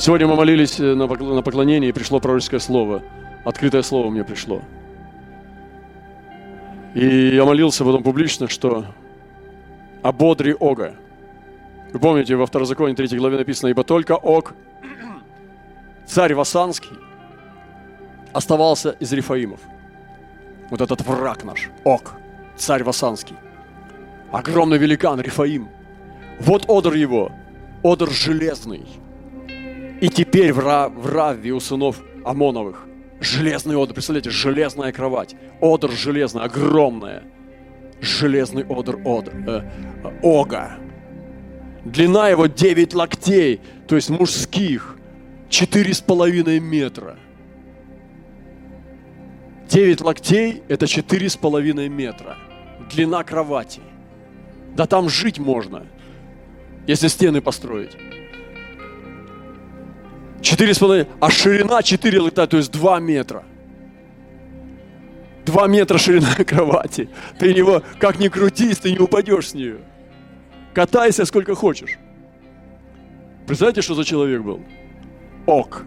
Сегодня мы молились э, на поклонении, и пришло пророческое слово. Открытое слово мне пришло. И я молился потом публично, что «ободри Ога». Вы помните, во Второзаконе 3 главе написано «Ибо только Ог, царь Васанский, оставался из Рифаимов». Вот этот враг наш, Ог, царь Васанский. Огромный великан Рифаим. Вот одр его, одр железный. И теперь в, Ра, в Равве у сынов Амоновых железный одр. Представляете, железная кровать. Одр железный, огромная. Железный одр, одр, э, ога. Длина его 9 локтей, то есть мужских, четыре с половиной метра. 9 локтей – это четыре с половиной метра. Длина кровати. Да там жить можно, если стены построить. Четыре с половиной, а ширина четыре локтя, то есть два метра. Два метра ширина кровати. Ты него, как ни крутись, ты не упадешь с нее. Катайся сколько хочешь. Представляете, что за человек был? Ок.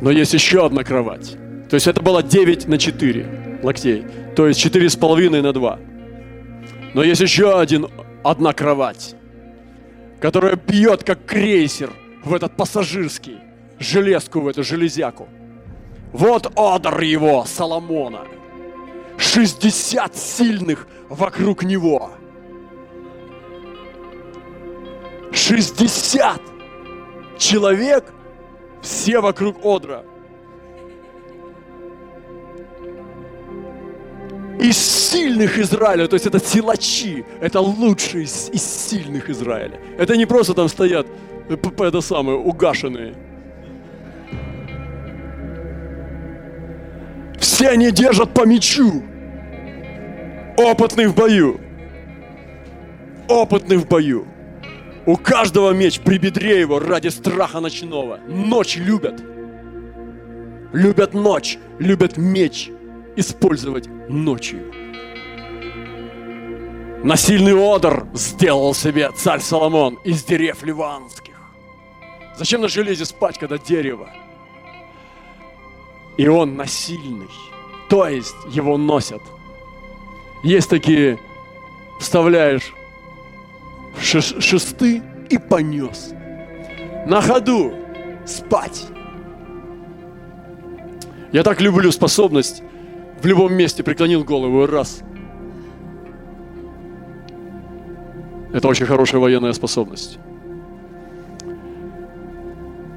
Но есть еще одна кровать. То есть это было 9 на 4 локтей. То есть 4,5 на 2. Но есть еще один, одна кровать, которая бьет как крейсер в этот пассажирский, железку в эту железяку. Вот одр его, Соломона. 60 сильных вокруг него. 60 человек, все вокруг Одра. Из сильных Израиля, то есть это силачи, это лучшие из, из сильных Израиля. Это не просто там стоят, э, это самое, угашенные. Все они держат по мечу. Опытный в бою. Опытный в бою. У каждого меч при бедре его ради страха ночного. Ночь любят. Любят ночь, любят меч использовать ночью. Насильный одр сделал себе царь Соломон из дерев ливанских. Зачем на железе спать, когда дерево? И он насильный, то есть его носят – есть такие, вставляешь шесты и понес. На ходу спать. Я так люблю способность в любом месте преклонил голову раз. Это очень хорошая военная способность.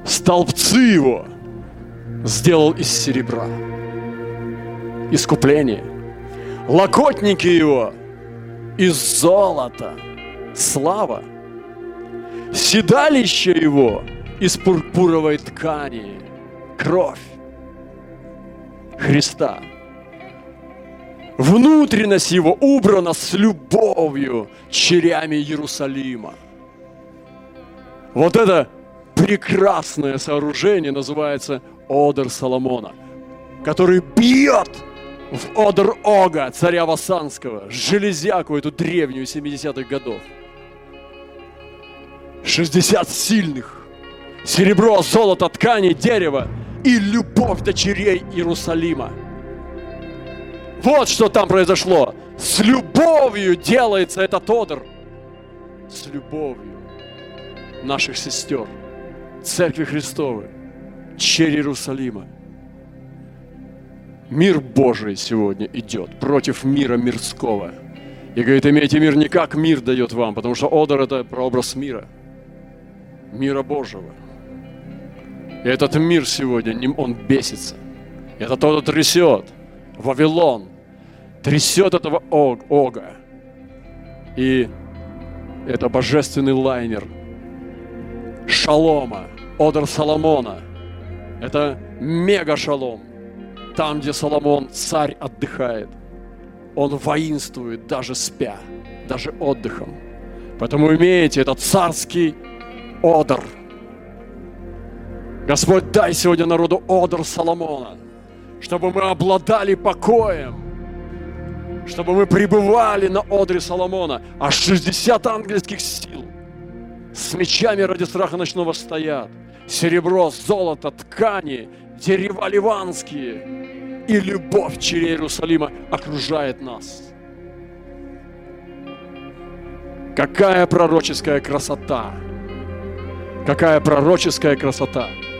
Столбцы его сделал из серебра. Искупление локотники его из золота, слава, седалище его из пурпуровой ткани, кровь Христа. Внутренность его убрана с любовью черями Иерусалима. Вот это прекрасное сооружение называется Одер Соломона, который бьет в Одр Ога, царя Васанского, железяку эту древнюю 70-х годов. 60 сильных, серебро, золото, ткани, дерево и любовь дочерей Иерусалима. Вот что там произошло. С любовью делается этот Одр. С любовью наших сестер, Церкви Христовой, черь Иерусалима. Мир Божий сегодня идет против мира мирского. И говорит, имейте мир не как мир дает вам, потому что Одер – это прообраз мира, мира Божьего. И этот мир сегодня, он бесится. Это тот, кто трясет. Вавилон трясет этого Ога. И это божественный лайнер Шалома, Одер Соломона. Это мега-шалом там, где Соломон, царь, отдыхает. Он воинствует, даже спя, даже отдыхом. Поэтому имеете этот царский одр. Господь, дай сегодня народу одр Соломона, чтобы мы обладали покоем, чтобы мы пребывали на одре Соломона, аж 60 ангельских сил с мечами ради страха ночного стоят. Серебро, золото, ткани, дерева ливанские и любовь через Иерусалима окружает нас. Какая пророческая красота! Какая пророческая красота!